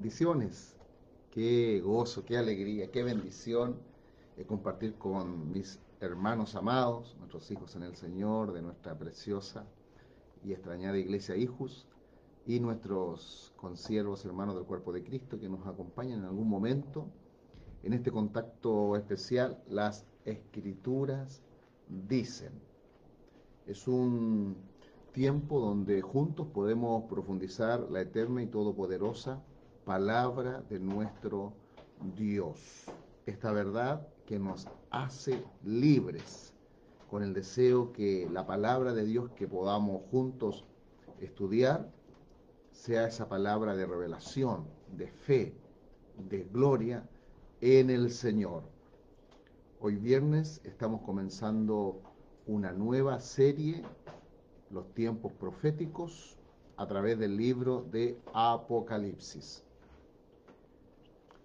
Bendiciones, qué gozo, qué alegría, qué bendición eh, compartir con mis hermanos amados, nuestros hijos en el Señor, de nuestra preciosa y extrañada iglesia Hijos, y nuestros consiervos hermanos del cuerpo de Cristo que nos acompañan en algún momento en este contacto especial. Las escrituras dicen. Es un tiempo donde juntos podemos profundizar la eterna y todopoderosa palabra de nuestro Dios. Esta verdad que nos hace libres, con el deseo que la palabra de Dios que podamos juntos estudiar sea esa palabra de revelación, de fe, de gloria en el Señor. Hoy viernes estamos comenzando una nueva serie, los tiempos proféticos, a través del libro de Apocalipsis.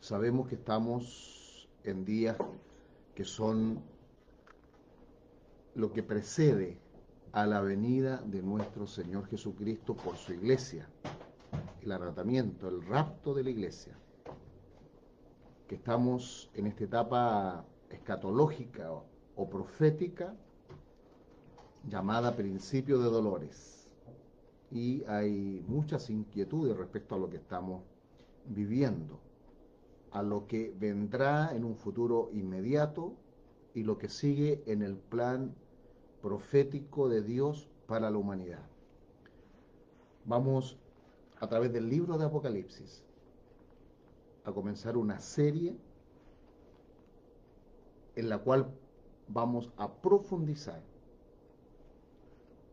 Sabemos que estamos en días que son lo que precede a la venida de nuestro Señor Jesucristo por su iglesia, el arrebatamiento, el rapto de la iglesia, que estamos en esta etapa escatológica o profética llamada principio de dolores. Y hay muchas inquietudes respecto a lo que estamos viviendo a lo que vendrá en un futuro inmediato y lo que sigue en el plan profético de Dios para la humanidad. Vamos a través del libro de Apocalipsis a comenzar una serie en la cual vamos a profundizar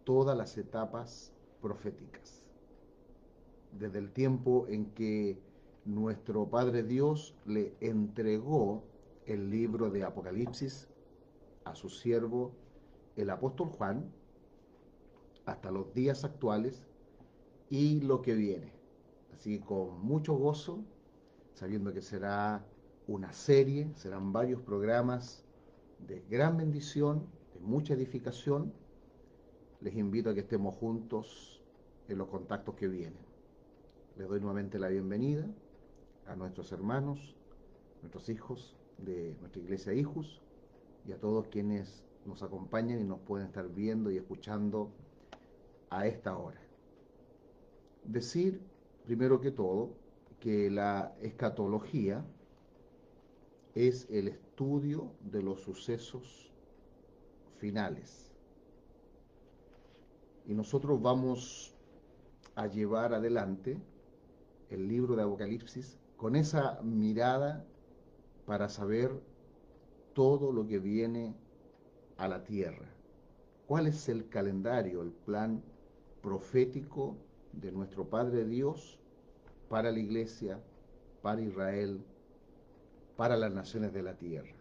todas las etapas proféticas. Desde el tiempo en que nuestro Padre Dios le entregó el libro de Apocalipsis a su siervo, el apóstol Juan, hasta los días actuales y lo que viene. Así con mucho gozo, sabiendo que será una serie, serán varios programas de gran bendición, de mucha edificación, les invito a que estemos juntos en los contactos que vienen. Les doy nuevamente la bienvenida a nuestros hermanos, nuestros hijos de nuestra iglesia Hijos y a todos quienes nos acompañan y nos pueden estar viendo y escuchando a esta hora. Decir, primero que todo, que la escatología es el estudio de los sucesos finales. Y nosotros vamos a llevar adelante el libro de Apocalipsis con esa mirada para saber todo lo que viene a la tierra. ¿Cuál es el calendario, el plan profético de nuestro Padre Dios para la iglesia, para Israel, para las naciones de la tierra?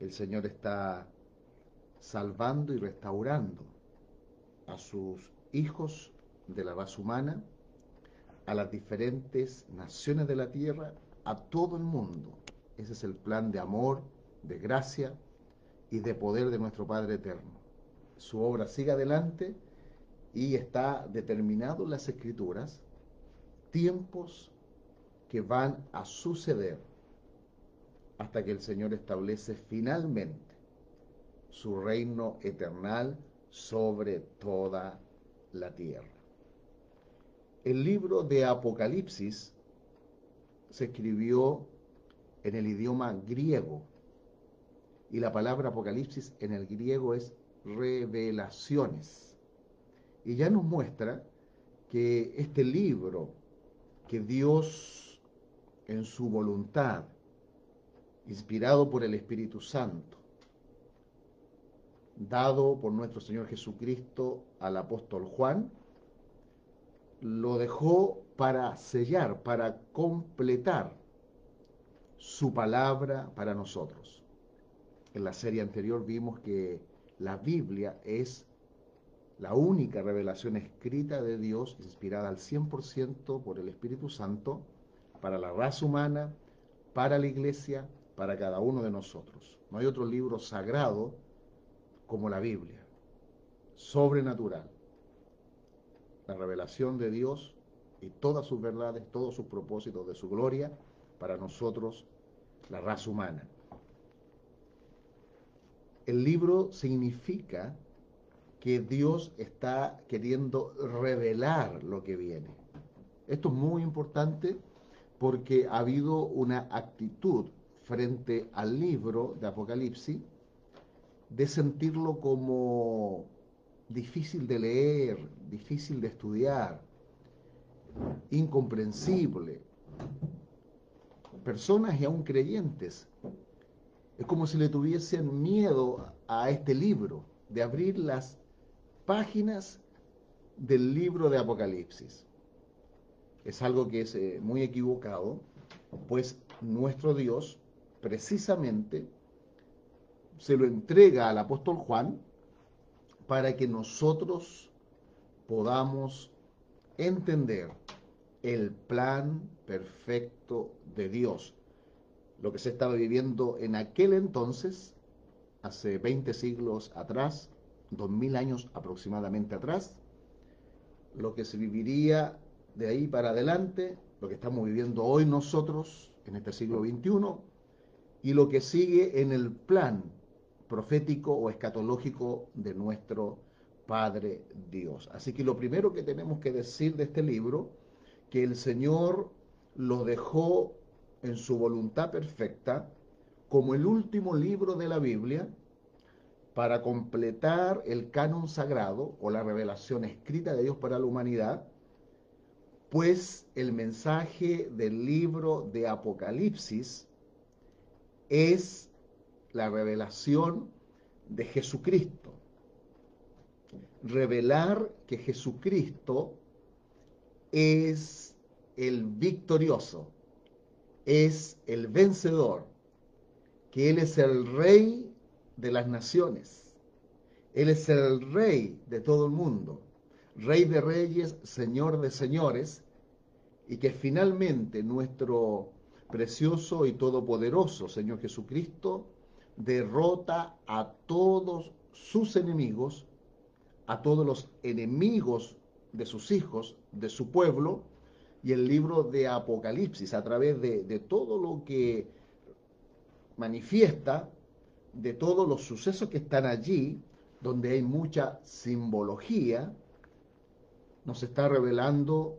El Señor está salvando y restaurando a sus hijos de la raza humana a las diferentes naciones de la tierra, a todo el mundo. Ese es el plan de amor, de gracia y de poder de nuestro Padre Eterno. Su obra sigue adelante y está determinado en las escrituras tiempos que van a suceder hasta que el Señor establece finalmente su reino eternal sobre toda la tierra. El libro de Apocalipsis se escribió en el idioma griego y la palabra Apocalipsis en el griego es revelaciones. Y ya nos muestra que este libro que Dios en su voluntad, inspirado por el Espíritu Santo, dado por nuestro Señor Jesucristo al apóstol Juan, lo dejó para sellar, para completar su palabra para nosotros. En la serie anterior vimos que la Biblia es la única revelación escrita de Dios, inspirada al 100% por el Espíritu Santo, para la raza humana, para la iglesia, para cada uno de nosotros. No hay otro libro sagrado como la Biblia, sobrenatural la revelación de Dios y todas sus verdades, todos sus propósitos de su gloria para nosotros, la raza humana. El libro significa que Dios está queriendo revelar lo que viene. Esto es muy importante porque ha habido una actitud frente al libro de Apocalipsis de sentirlo como difícil de leer, difícil de estudiar, incomprensible. Personas y aún creyentes. Es como si le tuviesen miedo a este libro, de abrir las páginas del libro de Apocalipsis. Es algo que es eh, muy equivocado, pues nuestro Dios precisamente se lo entrega al apóstol Juan para que nosotros podamos entender el plan perfecto de Dios. Lo que se estaba viviendo en aquel entonces, hace 20 siglos atrás, 2000 años aproximadamente atrás, lo que se viviría de ahí para adelante, lo que estamos viviendo hoy nosotros en este siglo XXI, y lo que sigue en el plan profético o escatológico de nuestro Padre Dios. Así que lo primero que tenemos que decir de este libro, que el Señor lo dejó en su voluntad perfecta como el último libro de la Biblia para completar el canon sagrado o la revelación escrita de Dios para la humanidad, pues el mensaje del libro de Apocalipsis es la revelación de Jesucristo. Revelar que Jesucristo es el victorioso, es el vencedor, que Él es el rey de las naciones, Él es el rey de todo el mundo, rey de reyes, señor de señores, y que finalmente nuestro precioso y todopoderoso Señor Jesucristo derrota a todos sus enemigos, a todos los enemigos de sus hijos, de su pueblo, y el libro de Apocalipsis, a través de, todo lo que manifiesta, de todos los sucesos que están allí, donde hay mucha simbología, nos está revelando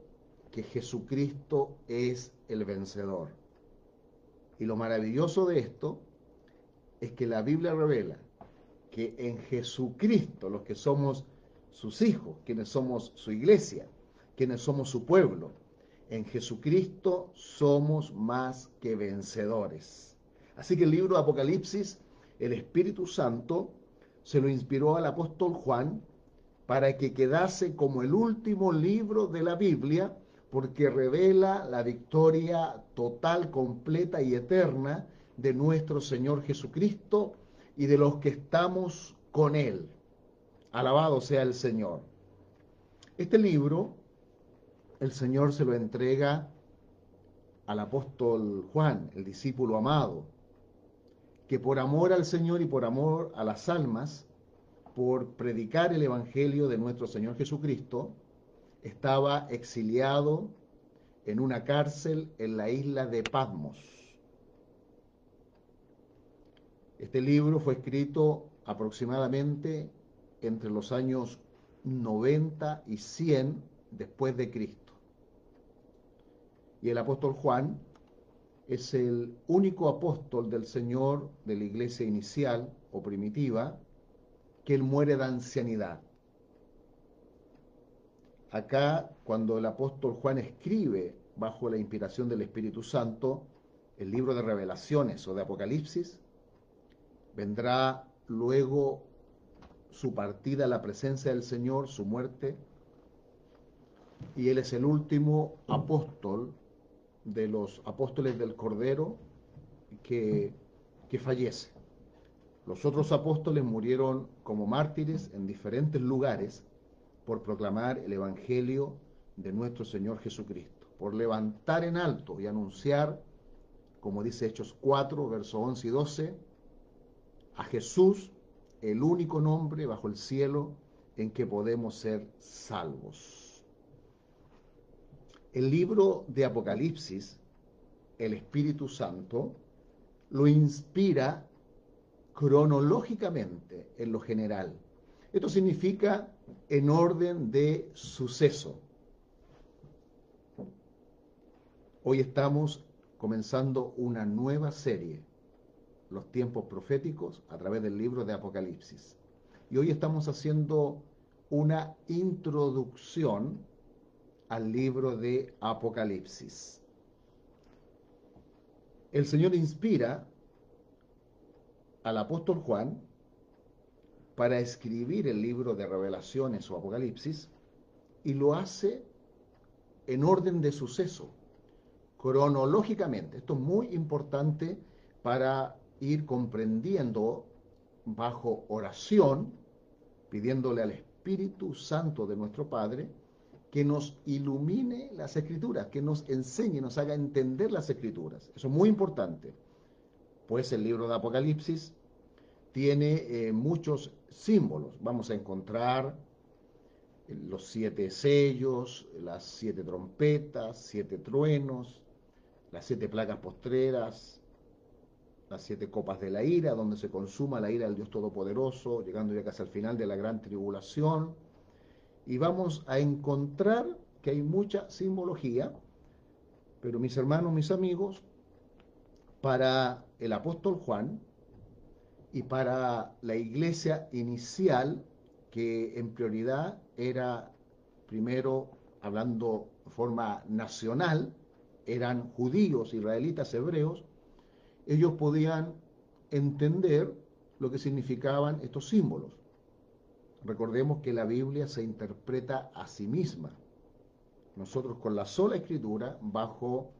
que Jesucristo es el vencedor. Y lo maravilloso de esto es que la Biblia revela que en Jesucristo, los que somos sus hijos, quienes somos su iglesia, quienes somos su pueblo, en Jesucristo somos más que vencedores. Así que el libro de Apocalipsis, el Espíritu Santo se lo inspiró al apóstol Juan para que quedase como el último libro de la Biblia porque revela la victoria total, completa y eterna de nuestro Señor Jesucristo y de los que estamos con Él. Alabado sea el Señor. Este libro, el Señor se lo entrega al apóstol Juan, el discípulo amado, que por amor al Señor y por amor a las almas, por predicar el Evangelio de nuestro Señor Jesucristo, estaba exiliado en una cárcel en la isla de Patmos. Este libro fue escrito aproximadamente entre los años 90 y 100 después de Cristo. Y el apóstol Juan es el único apóstol del Señor de la iglesia inicial o primitiva que él muere de ancianidad. Acá, cuando el apóstol Juan escribe bajo la inspiración del Espíritu Santo el libro de revelaciones o de Apocalipsis, vendrá luego su partida a la presencia del Señor, su muerte, y él es el último apóstol de los apóstoles del Cordero que, que fallece. Los otros apóstoles murieron como mártires en diferentes lugares, por proclamar el Evangelio de nuestro Señor Jesucristo, por levantar en alto y anunciar, como dice Hechos 4, versos 11 y 12, a Jesús, el único nombre bajo el cielo en que podemos ser salvos. El libro de Apocalipsis, el Espíritu Santo, lo inspira cronológicamente en lo general. Esto significa en orden de suceso. Hoy estamos comenzando una nueva serie, los tiempos proféticos, a través del libro de Apocalipsis. Y hoy estamos haciendo una introducción al libro de Apocalipsis. El Señor inspira al apóstol Juan para escribir el libro de revelaciones o Apocalipsis y lo hace en orden de suceso, cronológicamente. Esto es muy importante para ir comprendiendo bajo oración, pidiéndole al Espíritu Santo de nuestro Padre, que nos ilumine las escrituras, que nos enseñe, nos haga entender las escrituras. Eso es muy importante. Pues el libro de Apocalipsis tiene eh, muchos símbolos. Vamos a encontrar eh, los siete sellos, las siete trompetas, siete truenos, las siete placas postreras, las siete copas de la ira, donde se consuma la ira del Dios Todopoderoso, llegando ya casi al final de la gran tribulación. Y vamos a encontrar que hay mucha simbología, pero mis hermanos, mis amigos, para el apóstol Juan y para la iglesia inicial, que en prioridad era, primero, hablando de forma nacional, eran judíos, israelitas, hebreos, ellos podían entender lo que significaban estos símbolos. Recordemos que la Biblia se interpreta a sí misma. Nosotros con la sola escritura, bajo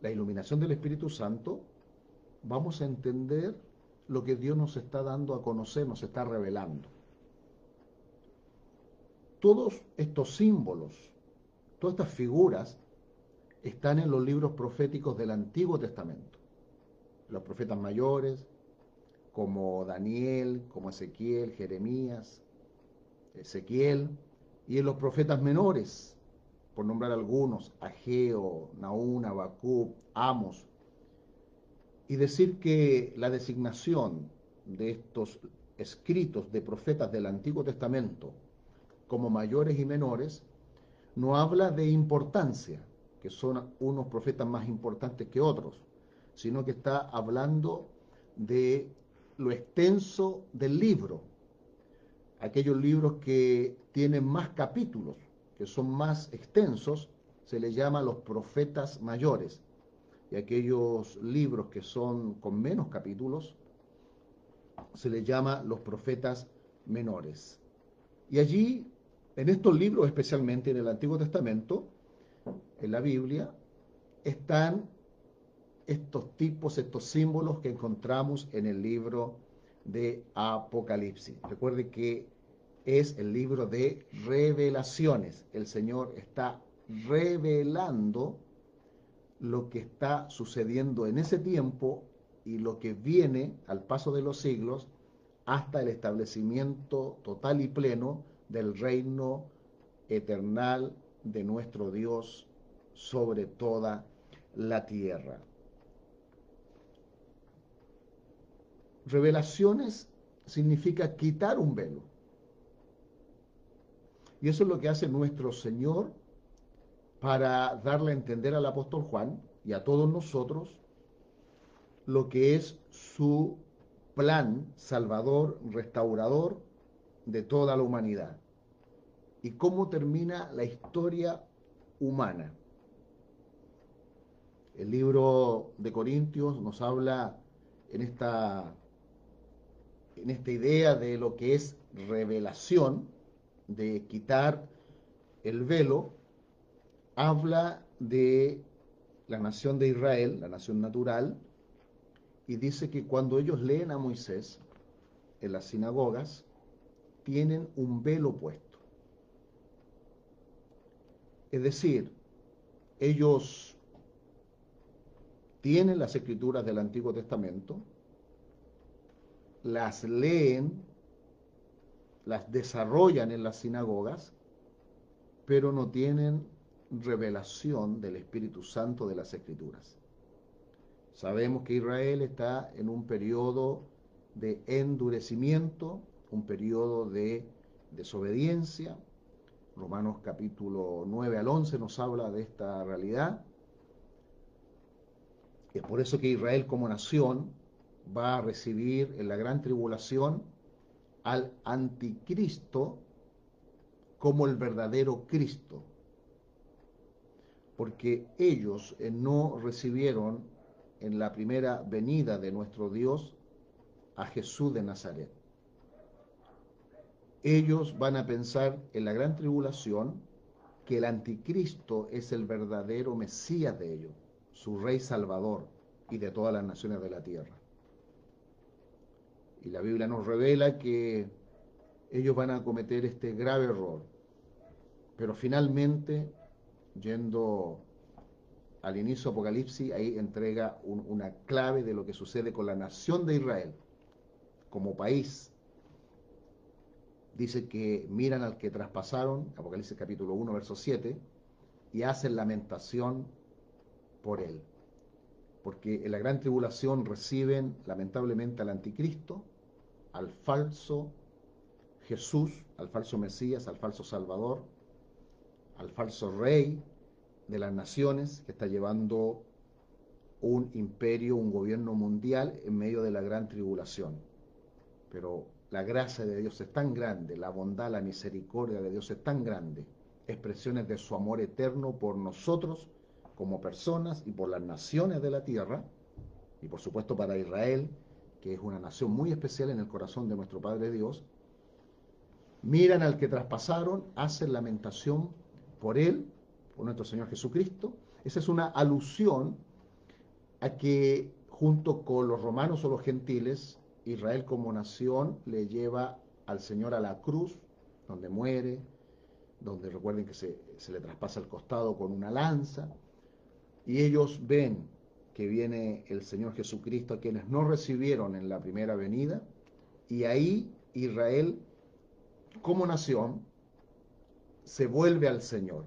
la iluminación del Espíritu Santo, vamos a entender lo que Dios nos está dando a conocer, nos está revelando. Todos estos símbolos, todas estas figuras, están en los libros proféticos del Antiguo Testamento. Los profetas mayores, como Daniel, como Ezequiel, Jeremías, Ezequiel, y en los profetas menores, por nombrar algunos, Ageo, Naún, Abacú, Amos, y decir que la designación de estos escritos de profetas del Antiguo Testamento como mayores y menores no habla de importancia, que son unos profetas más importantes que otros, sino que está hablando de lo extenso del libro, aquellos libros que tienen más capítulos, que son más extensos, se les llama los profetas mayores. Y aquellos libros que son con menos capítulos, se les llama los profetas menores. Y allí, en estos libros, especialmente en el Antiguo Testamento, en la Biblia, están estos tipos, estos símbolos que encontramos en el libro de Apocalipsis. Recuerde que es el libro de revelaciones. El Señor está revelando lo que está sucediendo en ese tiempo y lo que viene al paso de los siglos hasta el establecimiento total y pleno del reino eternal de nuestro Dios sobre toda la tierra. Revelaciones significa quitar un velo. Y eso es lo que hace nuestro Señor para darle a entender al apóstol Juan y a todos nosotros lo que es su plan salvador, restaurador de toda la humanidad. Y cómo termina la historia humana. El libro de Corintios nos habla en esta en esta idea de lo que es revelación, de quitar el velo, habla de la nación de Israel, la nación natural, y dice que cuando ellos leen a Moisés en las sinagogas, tienen un velo puesto. Es decir, ellos tienen las escrituras del Antiguo Testamento, las leen, las desarrollan en las sinagogas, pero no tienen revelación del Espíritu Santo de las Escrituras. Sabemos que Israel está en un periodo de endurecimiento, un periodo de desobediencia. Romanos capítulo 9 al 11 nos habla de esta realidad. Es por eso que Israel como nación va a recibir en la gran tribulación al anticristo como el verdadero Cristo, porque ellos eh, no recibieron en la primera venida de nuestro Dios a Jesús de Nazaret. Ellos van a pensar en la gran tribulación que el anticristo es el verdadero Mesías de ellos, su rey salvador y de todas las naciones de la tierra. Y la Biblia nos revela que ellos van a cometer este grave error. Pero finalmente, yendo al inicio de Apocalipsis, ahí entrega una clave de lo que sucede con la nación de Israel como país. Dice que miran al que traspasaron, Apocalipsis capítulo 1, verso 7, y hacen lamentación por él. Porque en la gran tribulación reciben lamentablemente al anticristo, al falso Jesús, al falso Mesías, al falso Salvador, al falso rey de las naciones que está llevando un imperio, un gobierno mundial en medio de la gran tribulación. Pero la gracia de Dios es tan grande, la bondad, la misericordia de Dios es tan grande, expresiones de su amor eterno por nosotros como personas y por las naciones de la tierra, y por supuesto para Israel, que es una nación muy especial en el corazón de nuestro Padre Dios, miran al que traspasaron, hacen lamentación por él, por nuestro Señor Jesucristo. Esa es una alusión a que junto con los romanos o los gentiles, Israel como nación le lleva al Señor a la cruz, donde muere, donde recuerden que se, se le traspasa el costado con una lanza, y ellos ven que viene el Señor Jesucristo a quienes no recibieron en la primera venida, y ahí Israel como nación se vuelve al Señor,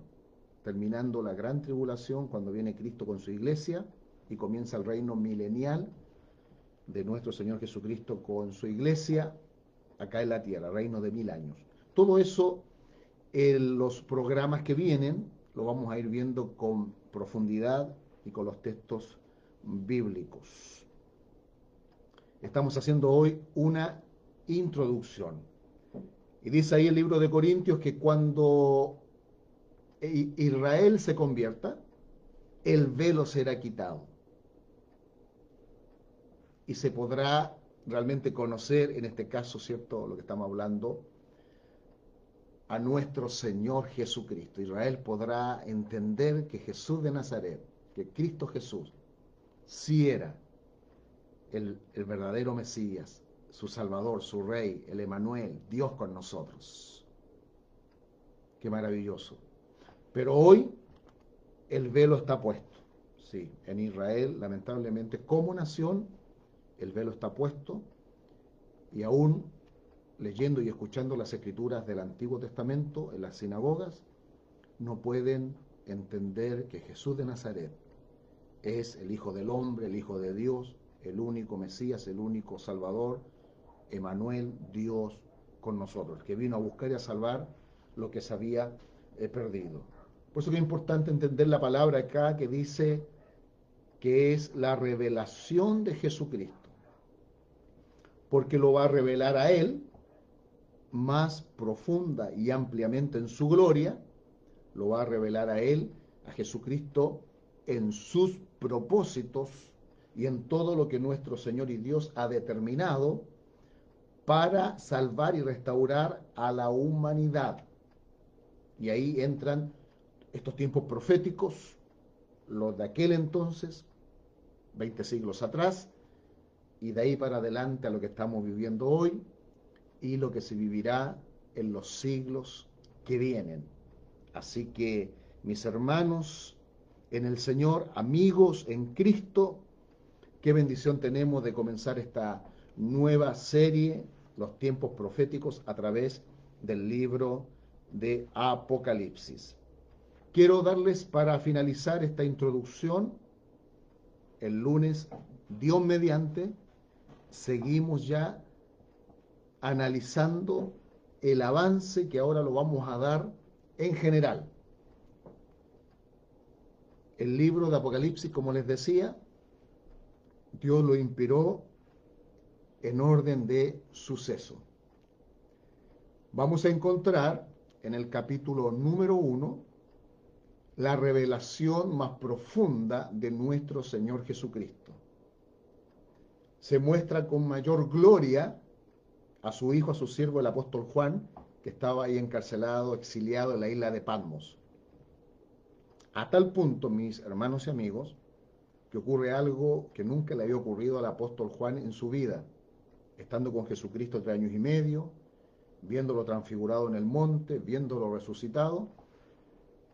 terminando la gran tribulación cuando viene Cristo con su iglesia y comienza el reino milenial de nuestro Señor Jesucristo con su iglesia acá en la tierra, reino de mil años. Todo eso en los programas que vienen lo vamos a ir viendo con profundidad y con los textos bíblicos. Estamos haciendo hoy una introducción y dice ahí el libro de Corintios que cuando Israel se convierta, el velo será quitado. Y se podrá realmente conocer, en este caso, ¿cierto? Lo que estamos hablando, a nuestro Señor Jesucristo. Israel podrá entender que Jesús de Nazaret, que Cristo Jesús, sí era el, verdadero Mesías, su Salvador, su Rey, el Emanuel, Dios con nosotros. Qué maravilloso. Pero hoy el velo está puesto. Sí, en Israel, lamentablemente, como nación, el velo está puesto y aún leyendo y escuchando las escrituras del Antiguo Testamento en las sinagogas, no pueden entender que Jesús de Nazaret es el Hijo del Hombre, el Hijo de Dios, el único Mesías, el único Salvador, Emanuel, Dios con nosotros, que vino a buscar y a salvar lo que se había eh, perdido. Por eso es importante entender la palabra acá que dice que es la revelación de Jesucristo, porque lo va a revelar a Él más profunda y ampliamente en su gloria, lo va a revelar a Él, a Jesucristo, en sus propósitos y en todo lo que nuestro Señor y Dios ha determinado para salvar y restaurar a la humanidad. Y ahí entran estos tiempos proféticos, los de aquel entonces, 20 siglos atrás, y de ahí para adelante a lo que estamos viviendo hoy y lo que se vivirá en los siglos que vienen. Así que, mis hermanos en el Señor, amigos en Cristo, qué bendición tenemos de comenzar esta nueva serie, los tiempos proféticos, a través del libro de Apocalipsis. quiero darles para finalizar esta introducción, el lunes, Dios mediante, seguimos ya analizando el avance que ahora lo vamos a dar en general. El libro de Apocalipsis, como les decía, Dios lo inspiró en orden de suceso. Vamos a encontrar en el capítulo número uno la revelación más profunda de nuestro Señor Jesucristo. Se muestra con mayor gloria a su hijo, a su siervo, el apóstol Juan, que estaba ahí encarcelado, exiliado en la isla de Patmos. A tal punto, mis hermanos y amigos, que ocurre algo que nunca le había ocurrido al apóstol Juan en su vida, estando con Jesucristo tres años y medio, viéndolo transfigurado en el monte, viéndolo resucitado,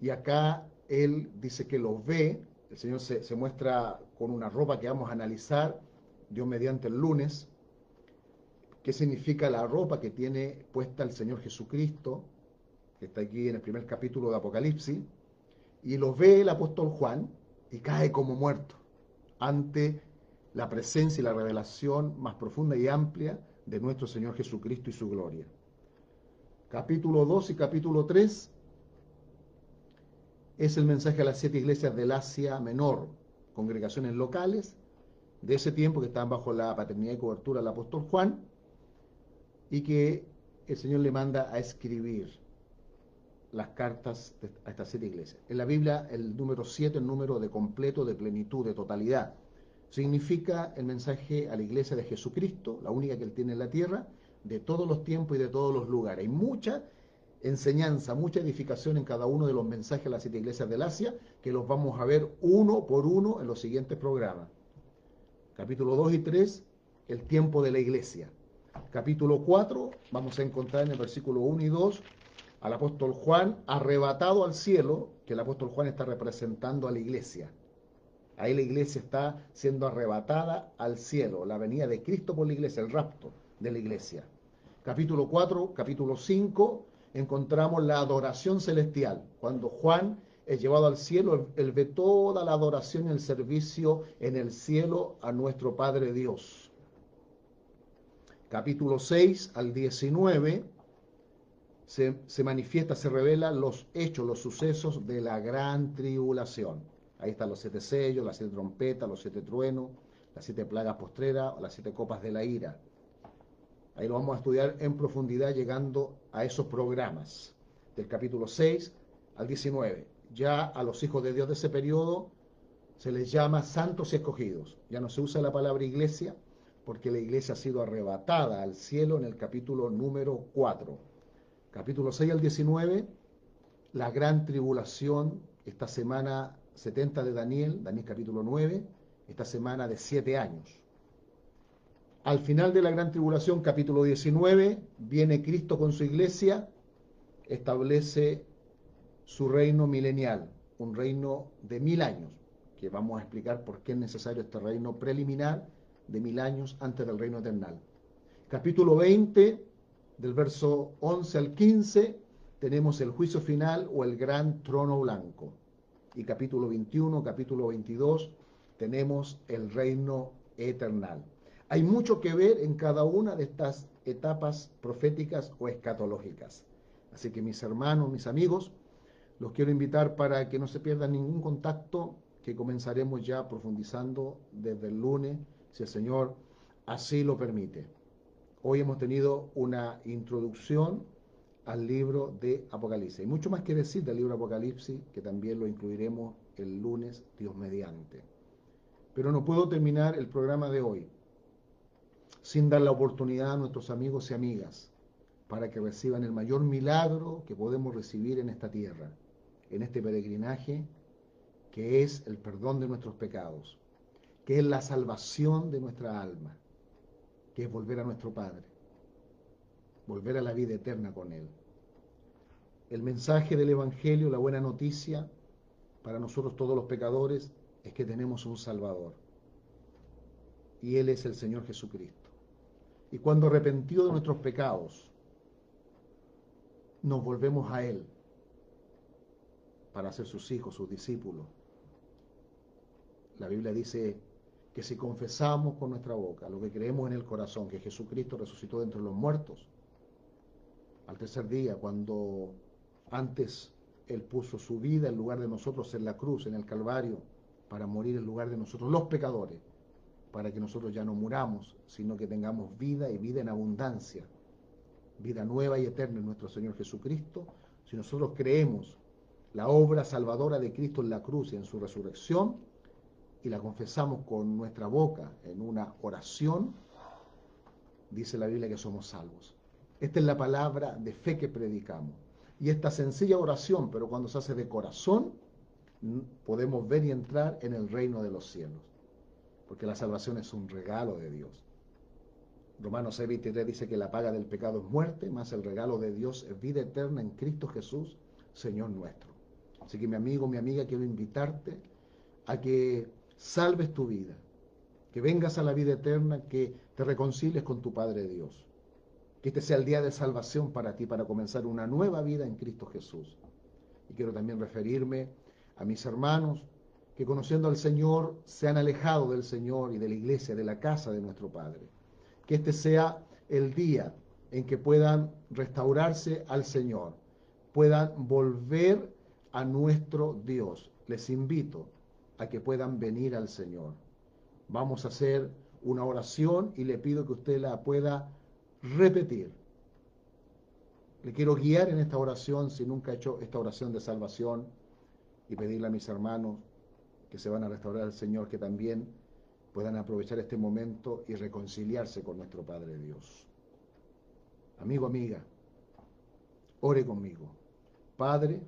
y acá él dice que lo ve, el Señor se, muestra con una ropa que vamos a analizar, Dios mediante el lunes, qué significa la ropa que tiene puesta el Señor Jesucristo, que está aquí en el primer capítulo de Apocalipsis, y lo ve el apóstol Juan y cae como muerto ante la presencia y la revelación más profunda y amplia de nuestro Señor Jesucristo y su gloria. Capítulo 2 y capítulo 3 es el mensaje a las siete iglesias del Asia Menor, congregaciones locales de ese tiempo que estaban bajo la paternidad y cobertura del apóstol Juan, y que el Señor le manda a escribir las cartas a estas siete iglesias. En la Biblia el número siete, el número de completo, de plenitud, de totalidad. Significa el mensaje a la iglesia de Jesucristo, la única que él tiene en la tierra, de todos los tiempos y de todos los lugares. Hay mucha enseñanza, mucha edificación en cada uno de los mensajes a las siete iglesias del Asia, que los vamos a ver uno por uno en los siguientes programas. Capítulo 2 y 3, el tiempo de la iglesia. Capítulo 4, vamos a encontrar en el versículo 1 y 2 al apóstol Juan arrebatado al cielo, que el apóstol Juan está representando a la iglesia. Ahí la iglesia está siendo arrebatada al cielo, la venida de Cristo por la iglesia, el rapto de la iglesia. Capítulo 4, capítulo 5, encontramos la adoración celestial. Cuando Juan es llevado al cielo, él ve toda la adoración y el servicio en el cielo a nuestro Padre Dios. Capítulo 6 al 19 se, manifiesta, se revela los hechos, los sucesos de la gran tribulación. Ahí están los siete sellos, las siete trompetas, los siete truenos, las siete plagas postreras, las siete copas de la ira. Ahí lo vamos a estudiar en profundidad llegando a esos programas, del capítulo 6 al 19. Ya a los hijos de Dios de ese periodo se les llama santos y escogidos. Ya no se usa la palabra iglesia porque la iglesia ha sido arrebatada al cielo en el capítulo número 4 capítulo 6 al 19, la gran tribulación, esta semana 70 de Daniel, Daniel capítulo 9, esta semana de 7 años. Al final de la gran tribulación, capítulo 19, viene Cristo con su iglesia, establece su reino milenial, un reino de mil años, que vamos a explicar por qué es necesario este reino preliminar de mil años antes del reino eternal. Capítulo 20, del verso 11 al 15 tenemos el juicio final o el gran trono blanco. Y capítulo 21, capítulo 22 tenemos el reino eternal. Hay mucho que ver en cada una de estas etapas proféticas o escatológicas. Así que mis hermanos, mis amigos, los quiero invitar para que no se pierdan ningún contacto, que comenzaremos ya profundizando desde el lunes, si el Señor así lo permite. Hoy hemos tenido una introducción al libro de Apocalipsis. Hay mucho más que decir del libro de Apocalipsis, que también lo incluiremos el lunes, Dios mediante. Pero no puedo terminar el programa de hoy sin dar la oportunidad a nuestros amigos y amigas para que reciban el mayor milagro que podemos recibir en esta tierra, en este peregrinaje, que es el perdón de nuestros pecados, que es la salvación de nuestra alma que es volver a nuestro Padre, volver a la vida eterna con Él. El mensaje del Evangelio, la buena noticia para nosotros todos los pecadores, es que tenemos un Salvador. Y Él es el Señor Jesucristo. Y cuando arrepentido de nuestros pecados, nos volvemos a Él. para ser sus hijos, sus discípulos. La Biblia dice que si confesamos con nuestra boca lo que creemos en el corazón, que Jesucristo resucitó entre los muertos, al tercer día, cuando antes Él puso su vida en lugar de nosotros en la cruz, en el Calvario, para morir en lugar de nosotros, los pecadores, para que nosotros ya no muramos, sino que tengamos vida y vida en abundancia, vida nueva y eterna en nuestro Señor Jesucristo, si nosotros creemos la obra salvadora de Cristo en la cruz y en su resurrección, y la confesamos con nuestra boca en una oración, dice la Biblia que somos salvos. Esta es la palabra de fe que predicamos. Y esta sencilla oración, pero cuando se hace de corazón, podemos ver y entrar en el reino de los cielos. Porque la salvación es un regalo de Dios. Romanos 6:23 dice que la paga del pecado es muerte, más el regalo de Dios es vida eterna en Cristo Jesús, Señor nuestro. Así que mi amigo, mi amiga, quiero invitarte a que salves tu vida, que vengas a la vida eterna, que te reconcilies con tu Padre Dios. Que este sea el día de salvación para ti, para comenzar una nueva vida en Cristo Jesús. Y quiero también referirme a mis hermanos que conociendo al Señor se han alejado del Señor y de la iglesia, de la casa de nuestro Padre. Que este sea el día en que puedan restaurarse al Señor, puedan volver a nuestro Dios. Les invito a que puedan venir al Señor. Vamos a hacer una oración y le pido que usted la pueda repetir. Le quiero guiar en esta oración si nunca ha hecho esta oración de salvación y pedirle a mis hermanos que se van a restaurar al Señor que también puedan aprovechar este momento y reconciliarse con nuestro Padre Dios. Amigo, amiga, ore conmigo. Padre,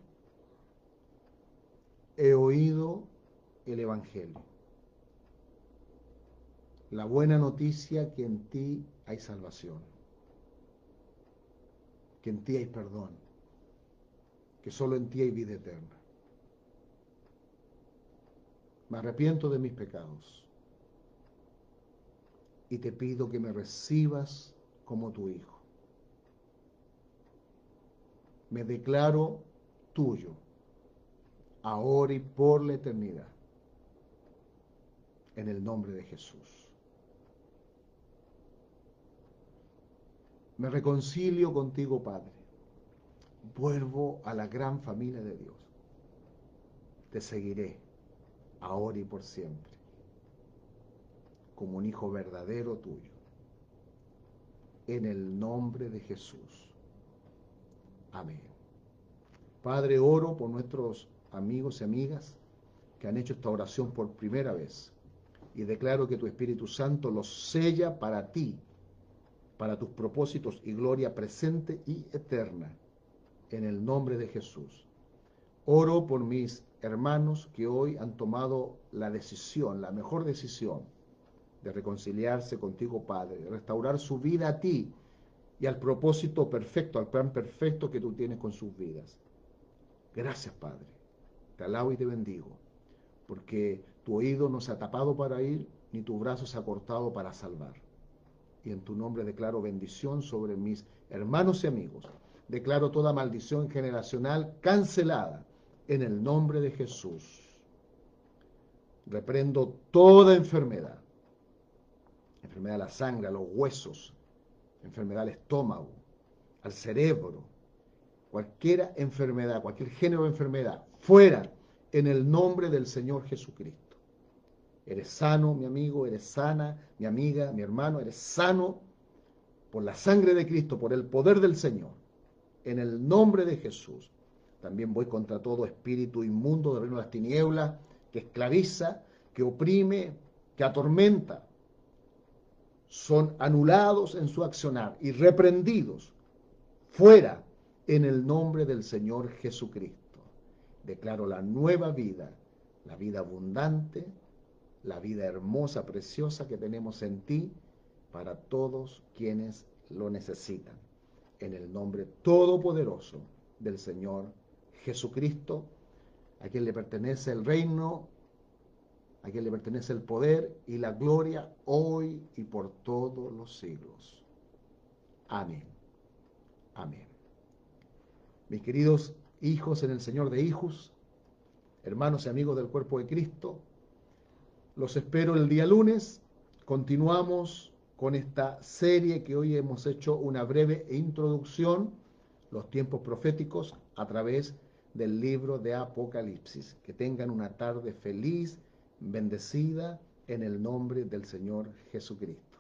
he oído el Evangelio. La buena noticia que en ti hay salvación, que en ti hay perdón, que solo en ti hay vida eterna. Me arrepiento de mis pecados y te pido que me recibas como tu Hijo. Me declaro tuyo, ahora y por la eternidad en el nombre de Jesús. Me reconcilio contigo, Padre. Vuelvo a la gran familia de Dios. Te seguiré, ahora y por siempre, como un hijo verdadero tuyo. En el nombre de Jesús. Amén. Padre, oro por nuestros amigos y amigas que han hecho esta oración por primera vez y declaro que tu Espíritu Santo los sella para ti, para tus propósitos y gloria presente y eterna, en el nombre de Jesús. Oro por mis hermanos que hoy han tomado la decisión, la mejor decisión, de reconciliarse contigo, Padre, de restaurar su vida a ti y al propósito perfecto, al plan perfecto que tú tienes con sus vidas. Gracias, Padre. Te alabo y te bendigo, porque tu oído no se ha tapado para ir, ni tu brazo se ha cortado para salvar. Y en tu nombre declaro bendición sobre mis hermanos y amigos. Declaro toda maldición generacional cancelada en el nombre de Jesús. Reprendo toda enfermedad. Enfermedad a la sangre, a los huesos, enfermedad al estómago, al cerebro, cualquier enfermedad, cualquier género de enfermedad, fuera en el nombre del Señor Jesucristo. Eres sano, mi amigo, eres sana, mi amiga, mi hermano, eres sano por la sangre de Cristo, por el poder del Señor. En el nombre de Jesús. También voy contra todo espíritu inmundo del reino de las tinieblas que esclaviza, que oprime, que atormenta. Son anulados en su accionar y reprendidos fuera en el nombre del Señor Jesucristo. Declaro la nueva vida, la vida abundante, la vida hermosa, preciosa que tenemos en ti para todos quienes lo necesitan. En el nombre todopoderoso del Señor Jesucristo, a quien le pertenece el reino, a quien le pertenece el poder y la gloria hoy y por todos los siglos. Amén. Amén. Mis queridos hijos en el Señor de hijos, hermanos y amigos del cuerpo de Cristo, los espero el día lunes. Continuamos con esta serie que hoy hemos hecho una breve introducción, los tiempos proféticos, a través del libro de Apocalipsis. Que tengan una tarde feliz, bendecida, en el nombre del Señor Jesucristo.